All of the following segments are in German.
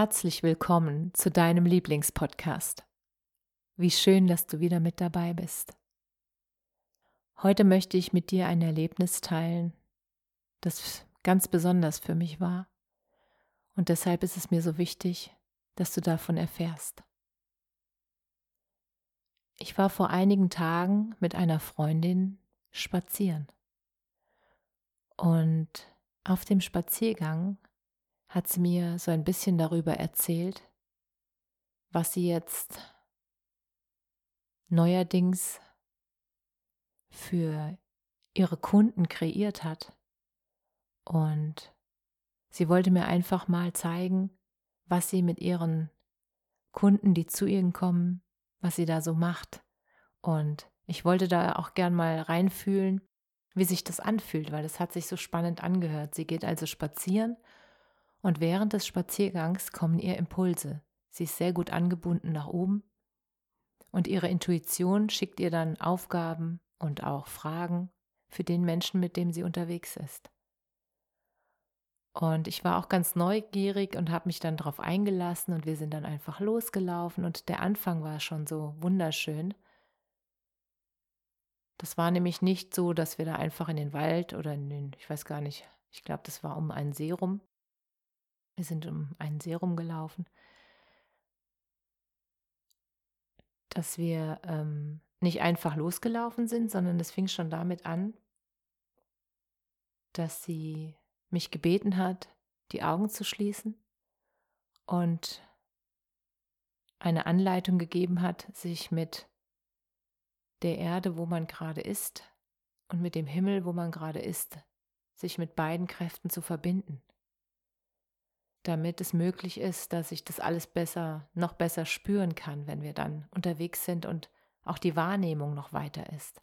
Herzlich willkommen zu deinem Lieblingspodcast. Wie schön, dass du wieder mit dabei bist. Heute möchte ich mit dir ein Erlebnis teilen, das ganz besonders für mich war. Und deshalb ist es mir so wichtig, dass du davon erfährst. Ich war vor einigen Tagen mit einer Freundin spazieren. Und auf dem Spaziergang hat sie mir so ein bisschen darüber erzählt, was sie jetzt neuerdings für ihre Kunden kreiert hat. Und sie wollte mir einfach mal zeigen, was sie mit ihren Kunden, die zu ihr kommen, was sie da so macht. Und ich wollte da auch gern mal reinfühlen, wie sich das anfühlt, weil das hat sich so spannend angehört. Sie geht also spazieren und während des Spaziergangs kommen ihr Impulse. Sie ist sehr gut angebunden nach oben und ihre Intuition schickt ihr dann Aufgaben und auch Fragen für den Menschen, mit dem sie unterwegs ist. Und ich war auch ganz neugierig und habe mich dann darauf eingelassen und wir sind dann einfach losgelaufen und der Anfang war schon so wunderschön. Das war nämlich nicht so, dass wir da einfach in den Wald oder in den, ich weiß gar nicht, ich glaube, das war um einen See rum. Wir sind um einen See rumgelaufen, dass wir ähm, nicht einfach losgelaufen sind, sondern es fing schon damit an, dass sie mich gebeten hat, die Augen zu schließen und eine Anleitung gegeben hat, sich mit der Erde, wo man gerade ist, und mit dem Himmel, wo man gerade ist, sich mit beiden Kräften zu verbinden, damit es möglich ist, dass ich das alles besser, noch besser spüren kann, wenn wir dann unterwegs sind und auch die Wahrnehmung noch weiter ist.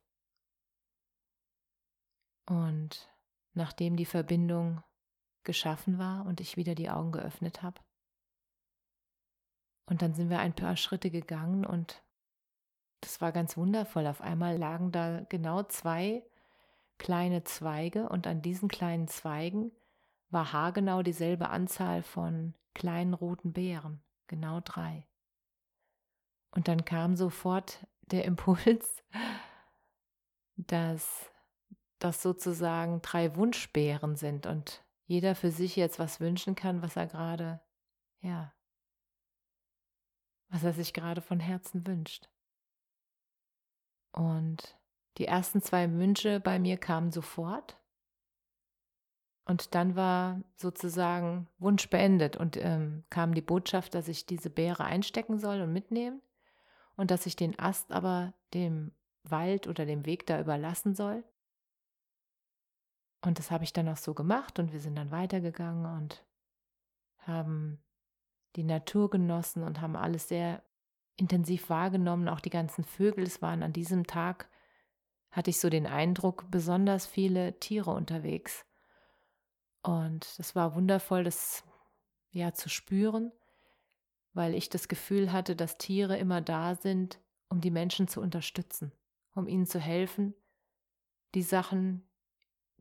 Und nachdem die Verbindung geschaffen war und ich wieder die Augen geöffnet habe, und dann sind wir ein paar Schritte gegangen und das war ganz wundervoll. Auf einmal lagen da genau zwei kleine Zweige und an diesen kleinen Zweigen war haargenau dieselbe Anzahl von kleinen roten Beeren, genau drei. Und dann kam sofort der Impuls, dass das sozusagen drei Wunschbären sind und jeder für sich jetzt was wünschen kann, was er gerade, ja, was er sich gerade von Herzen wünscht. Und die ersten zwei Wünsche bei mir kamen sofort. Und dann war sozusagen Wunsch beendet und ähm, kam die Botschaft, dass ich diese Beere einstecken soll und mitnehmen und dass ich den Ast aber dem Wald oder dem Weg da überlassen soll. Und das habe ich dann auch so gemacht und wir sind dann weitergegangen und haben die Natur genossen und haben alles sehr intensiv wahrgenommen, auch die ganzen Vögel. Es waren an diesem Tag, hatte ich so den Eindruck, besonders viele Tiere unterwegs. Und das war wundervoll, das ja zu spüren weil ich das Gefühl hatte, dass Tiere immer da sind, um die Menschen zu unterstützen, um ihnen zu helfen, die Sachen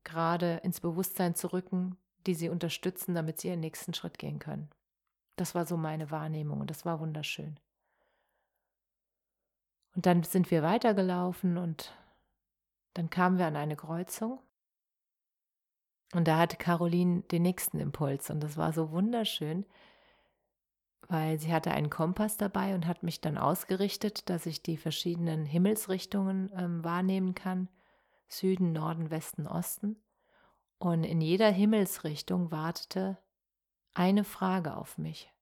gerade ins Bewusstsein zu rücken, die sie unterstützen, damit sie ihren nächsten Schritt gehen können. Das war so meine Wahrnehmung und das war wunderschön. Und dann sind wir weitergelaufen und dann kamen wir an eine Kreuzung. Und da hatte Caroline den nächsten Impuls und das war so wunderschön, weil sie hatte einen Kompass dabei und hat mich dann ausgerichtet, dass ich die verschiedenen Himmelsrichtungen ähm, wahrnehmen kann. Süden, Norden, Westen, Osten. Und in jeder Himmelsrichtung wartete eine Frage auf mich.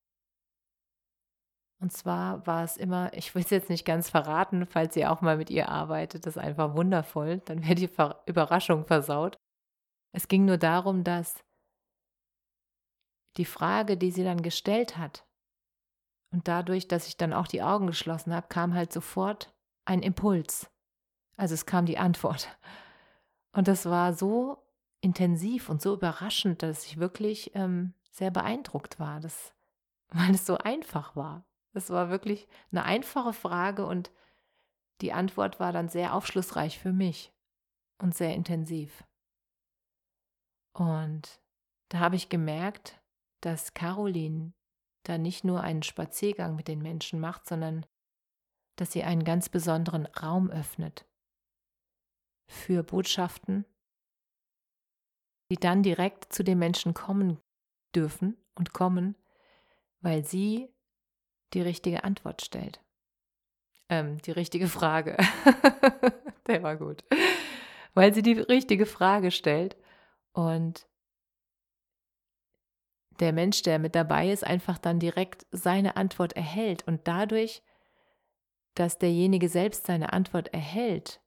Und zwar war es immer, ich will es jetzt nicht ganz verraten, falls ihr auch mal mit ihr arbeitet, das ist einfach wundervoll, dann wäre die Ver Überraschung versaut. Es ging nur darum, dass die Frage, die sie dann gestellt hat, und dadurch, dass ich dann auch die Augen geschlossen habe, kam halt sofort ein Impuls. Also es kam die Antwort. Und das war so intensiv und so überraschend, dass ich wirklich ähm, sehr beeindruckt war, dass, weil es so einfach war. Es war wirklich eine einfache Frage und die Antwort war dann sehr aufschlussreich für mich und sehr intensiv. Und da habe ich gemerkt, dass Caroline da nicht nur einen Spaziergang mit den Menschen macht, sondern dass sie einen ganz besonderen Raum öffnet für Botschaften, die dann direkt zu den Menschen kommen dürfen und kommen, weil sie die richtige Antwort stellt. Ähm, die richtige Frage. Der war gut. Weil sie die richtige Frage stellt und der Mensch, der mit dabei ist, einfach dann direkt seine Antwort erhält und dadurch, dass derjenige selbst seine Antwort erhält,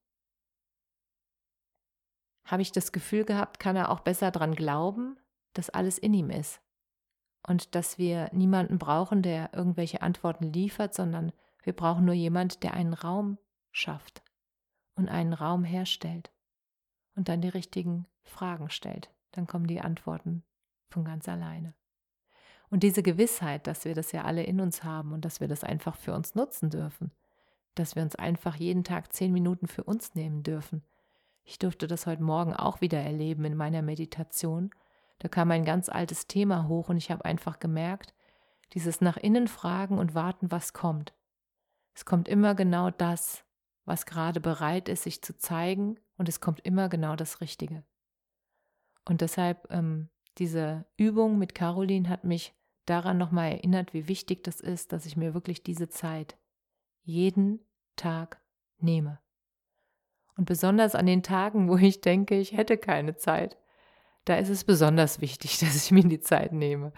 habe ich das Gefühl gehabt, kann er auch besser daran glauben, dass alles in ihm ist. Und dass wir niemanden brauchen, der irgendwelche Antworten liefert, sondern wir brauchen nur jemand, der einen Raum schafft und einen Raum herstellt und dann die richtigen Fragen stellt. Dann kommen die Antworten von ganz alleine. Und diese Gewissheit, dass wir das ja alle in uns haben und dass wir das einfach für uns nutzen dürfen, dass wir uns einfach jeden Tag zehn Minuten für uns nehmen dürfen, ich durfte das heute Morgen auch wieder erleben in meiner Meditation. Da kam ein ganz altes Thema hoch und ich habe einfach gemerkt, dieses nach innen fragen und warten, was kommt. Es kommt immer genau das, was gerade bereit ist, sich zu zeigen und es kommt immer genau das Richtige. Und deshalb ähm, diese Übung mit Caroline hat mich daran nochmal erinnert, wie wichtig das ist, dass ich mir wirklich diese Zeit jeden Tag nehme. Und besonders an den Tagen, wo ich denke, ich hätte keine Zeit, da ist es besonders wichtig, dass ich mir die Zeit nehme.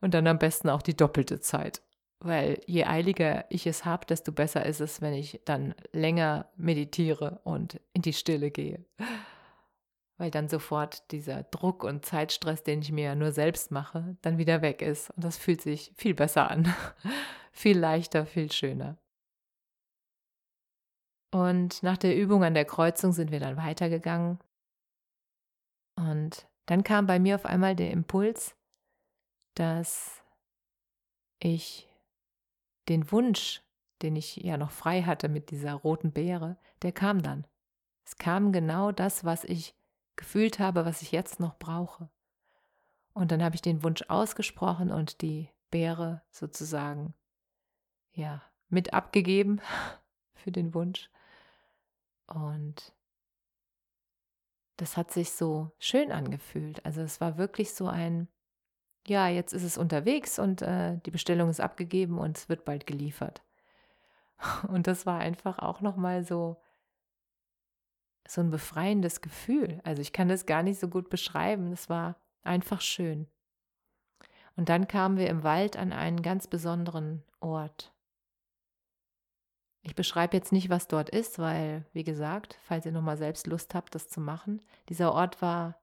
Und dann am besten auch die doppelte Zeit. Weil je eiliger ich es habe, desto besser ist es, wenn ich dann länger meditiere und in die Stille gehe. Weil dann sofort dieser Druck und Zeitstress, den ich mir ja nur selbst mache, dann wieder weg ist. Und das fühlt sich viel besser an. viel leichter, viel schöner. Und nach der Übung an der Kreuzung sind wir dann weitergegangen. Und dann kam bei mir auf einmal der Impuls, dass ich den Wunsch, den ich ja noch frei hatte mit dieser roten Beere, der kam dann. Es kam genau das, was ich gefühlt habe, was ich jetzt noch brauche. Und dann habe ich den Wunsch ausgesprochen und die Beere sozusagen ja mit abgegeben für den Wunsch. Und das hat sich so schön angefühlt. Also es war wirklich so ein, ja, jetzt ist es unterwegs und äh, die Bestellung ist abgegeben und es wird bald geliefert. Und das war einfach auch nochmal so, so ein befreiendes Gefühl. Also ich kann das gar nicht so gut beschreiben. Es war einfach schön. Und dann kamen wir im Wald an einen ganz besonderen Ort. Ich beschreibe jetzt nicht, was dort ist, weil, wie gesagt, falls ihr nochmal selbst Lust habt, das zu machen, dieser Ort war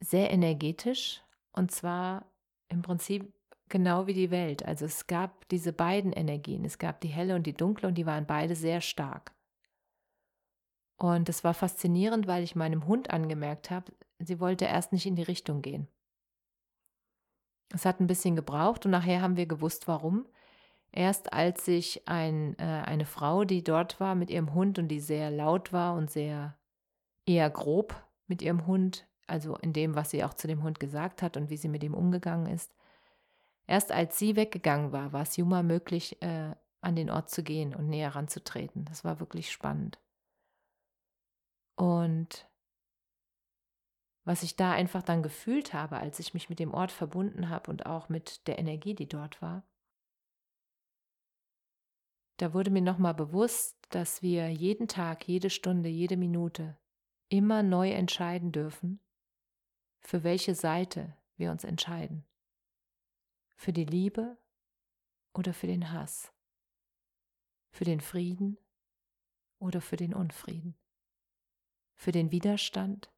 sehr energetisch und zwar im Prinzip genau wie die Welt. Also es gab diese beiden Energien, es gab die helle und die dunkle und die waren beide sehr stark. Und es war faszinierend, weil ich meinem Hund angemerkt habe, sie wollte erst nicht in die Richtung gehen. Es hat ein bisschen gebraucht und nachher haben wir gewusst, warum. Erst als sich ein, äh, eine Frau, die dort war mit ihrem Hund und die sehr laut war und sehr eher grob mit ihrem Hund, also in dem, was sie auch zu dem Hund gesagt hat und wie sie mit ihm umgegangen ist, erst als sie weggegangen war, war es Juma möglich, äh, an den Ort zu gehen und näher ranzutreten. Das war wirklich spannend. Und was ich da einfach dann gefühlt habe, als ich mich mit dem Ort verbunden habe und auch mit der Energie, die dort war, da wurde mir nochmal bewusst, dass wir jeden Tag, jede Stunde, jede Minute immer neu entscheiden dürfen, für welche Seite wir uns entscheiden. Für die Liebe oder für den Hass, für den Frieden oder für den Unfrieden, für den Widerstand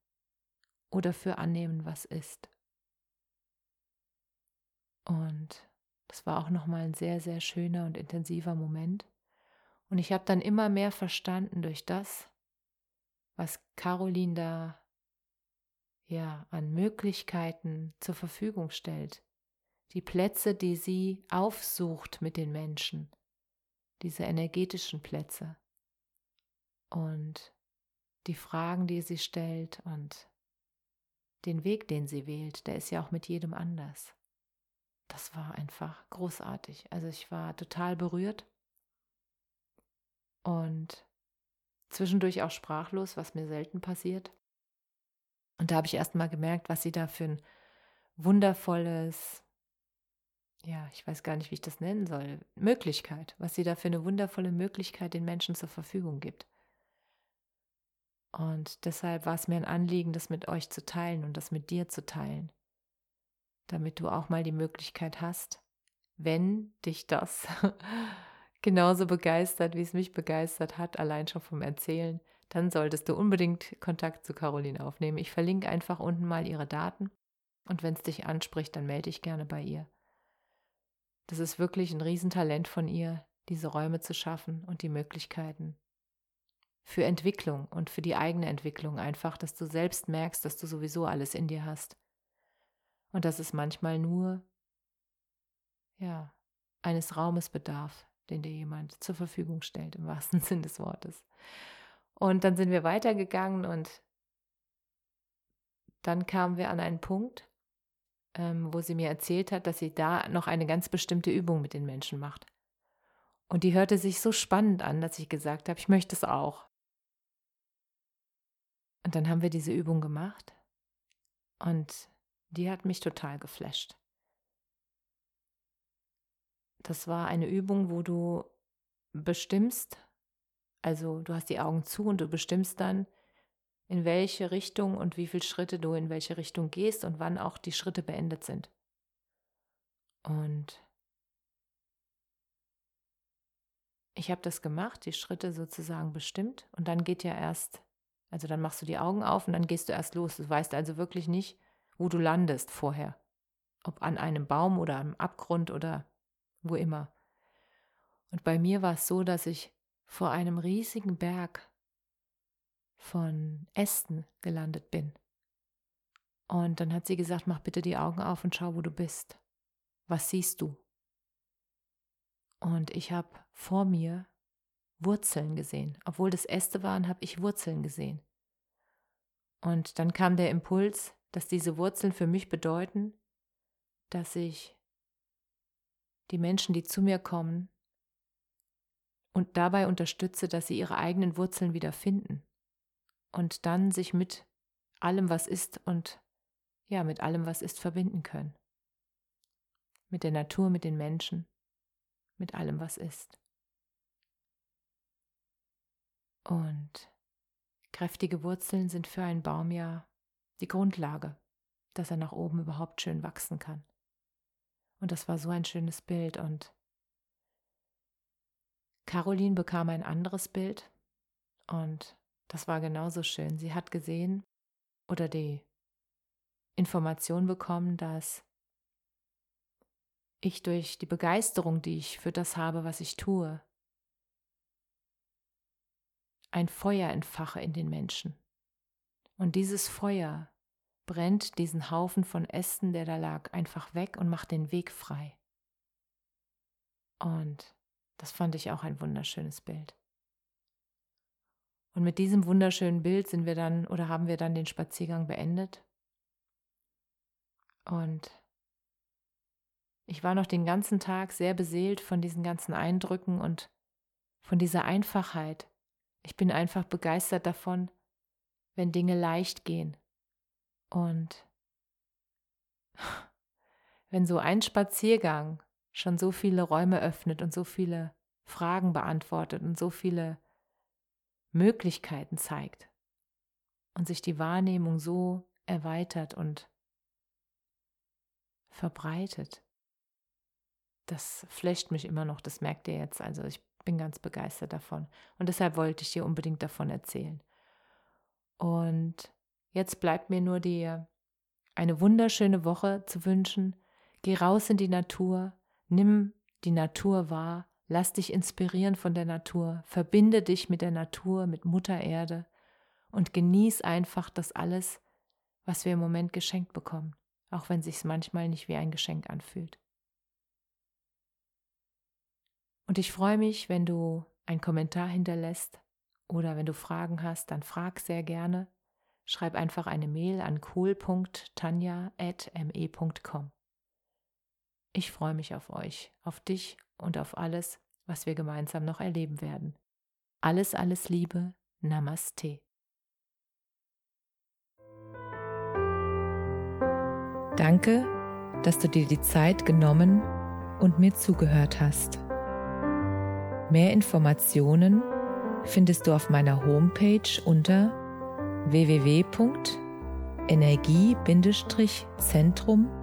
oder für annehmen, was ist. Und das war auch nochmal ein sehr, sehr schöner und intensiver Moment. Und ich habe dann immer mehr verstanden durch das, was Caroline da ja an Möglichkeiten zur Verfügung stellt. Die Plätze, die sie aufsucht mit den Menschen, diese energetischen Plätze. Und die Fragen, die sie stellt und den Weg, den sie wählt, der ist ja auch mit jedem anders. Das war einfach großartig. Also ich war total berührt und zwischendurch auch sprachlos, was mir selten passiert. Und da habe ich erst mal gemerkt, was sie da für ein wundervolles, ja, ich weiß gar nicht, wie ich das nennen soll, Möglichkeit, was sie da für eine wundervolle Möglichkeit den Menschen zur Verfügung gibt. Und deshalb war es mir ein Anliegen, das mit euch zu teilen und das mit dir zu teilen, damit du auch mal die Möglichkeit hast, wenn dich das genauso begeistert, wie es mich begeistert hat, allein schon vom Erzählen, dann solltest du unbedingt Kontakt zu Caroline aufnehmen. Ich verlinke einfach unten mal ihre Daten und wenn es dich anspricht, dann melde dich gerne bei ihr. Das ist wirklich ein Riesentalent von ihr, diese Räume zu schaffen und die Möglichkeiten für Entwicklung und für die eigene Entwicklung einfach, dass du selbst merkst, dass du sowieso alles in dir hast. Und dass es manchmal nur, ja, eines Raumes bedarf, den dir jemand zur Verfügung stellt, im wahrsten Sinn des Wortes. Und dann sind wir weitergegangen und dann kamen wir an einen Punkt, ähm, wo sie mir erzählt hat, dass sie da noch eine ganz bestimmte Übung mit den Menschen macht. Und die hörte sich so spannend an, dass ich gesagt habe, ich möchte es auch. Und dann haben wir diese Übung gemacht und die hat mich total geflasht. Das war eine Übung, wo du bestimmst, also du hast die Augen zu und du bestimmst dann, in welche Richtung und wie viele Schritte du in welche Richtung gehst und wann auch die Schritte beendet sind. Und ich habe das gemacht, die Schritte sozusagen bestimmt und dann geht ja erst also dann machst du die Augen auf und dann gehst du erst los. Du weißt also wirklich nicht, wo du landest vorher. Ob an einem Baum oder am Abgrund oder wo immer. Und bei mir war es so, dass ich vor einem riesigen Berg von Ästen gelandet bin. Und dann hat sie gesagt, mach bitte die Augen auf und schau, wo du bist. Was siehst du? Und ich habe vor mir Wurzeln gesehen. Obwohl das Äste waren, habe ich Wurzeln gesehen. Und dann kam der Impuls, dass diese Wurzeln für mich bedeuten, dass ich die Menschen, die zu mir kommen, und dabei unterstütze, dass sie ihre eigenen Wurzeln wieder finden und dann sich mit allem, was ist und ja, mit allem, was ist, verbinden können. Mit der Natur, mit den Menschen, mit allem, was ist. Und kräftige Wurzeln sind für einen Baum ja die Grundlage, dass er nach oben überhaupt schön wachsen kann. Und das war so ein schönes Bild. Und Caroline bekam ein anderes Bild und das war genauso schön. Sie hat gesehen oder die Information bekommen, dass ich durch die Begeisterung, die ich für das habe, was ich tue, ein Feuer entfache in den Menschen. Und dieses Feuer brennt diesen Haufen von Ästen, der da lag, einfach weg und macht den Weg frei. Und das fand ich auch ein wunderschönes Bild. Und mit diesem wunderschönen Bild sind wir dann oder haben wir dann den Spaziergang beendet. Und ich war noch den ganzen Tag sehr beseelt von diesen ganzen Eindrücken und von dieser Einfachheit, ich bin einfach begeistert davon, wenn Dinge leicht gehen. Und wenn so ein Spaziergang schon so viele Räume öffnet und so viele Fragen beantwortet und so viele Möglichkeiten zeigt und sich die Wahrnehmung so erweitert und verbreitet, das flecht mich immer noch, das merkt ihr jetzt. Also ich bin ganz begeistert davon. Und deshalb wollte ich dir unbedingt davon erzählen. Und jetzt bleibt mir nur dir eine wunderschöne Woche zu wünschen. Geh raus in die Natur, nimm die Natur wahr, lass dich inspirieren von der Natur, verbinde dich mit der Natur, mit Mutter Erde und genieß einfach das alles, was wir im Moment geschenkt bekommen, auch wenn sich's manchmal nicht wie ein Geschenk anfühlt. Und ich freue mich, wenn du einen Kommentar hinterlässt oder wenn du Fragen hast, dann frag sehr gerne. Schreib einfach eine Mail an cool.tanja.me.com. Ich freue mich auf euch, auf dich und auf alles, was wir gemeinsam noch erleben werden. Alles, alles Liebe. Namaste. Danke, dass du dir die Zeit genommen und mir zugehört hast. Mehr Informationen findest du auf meiner Homepage unter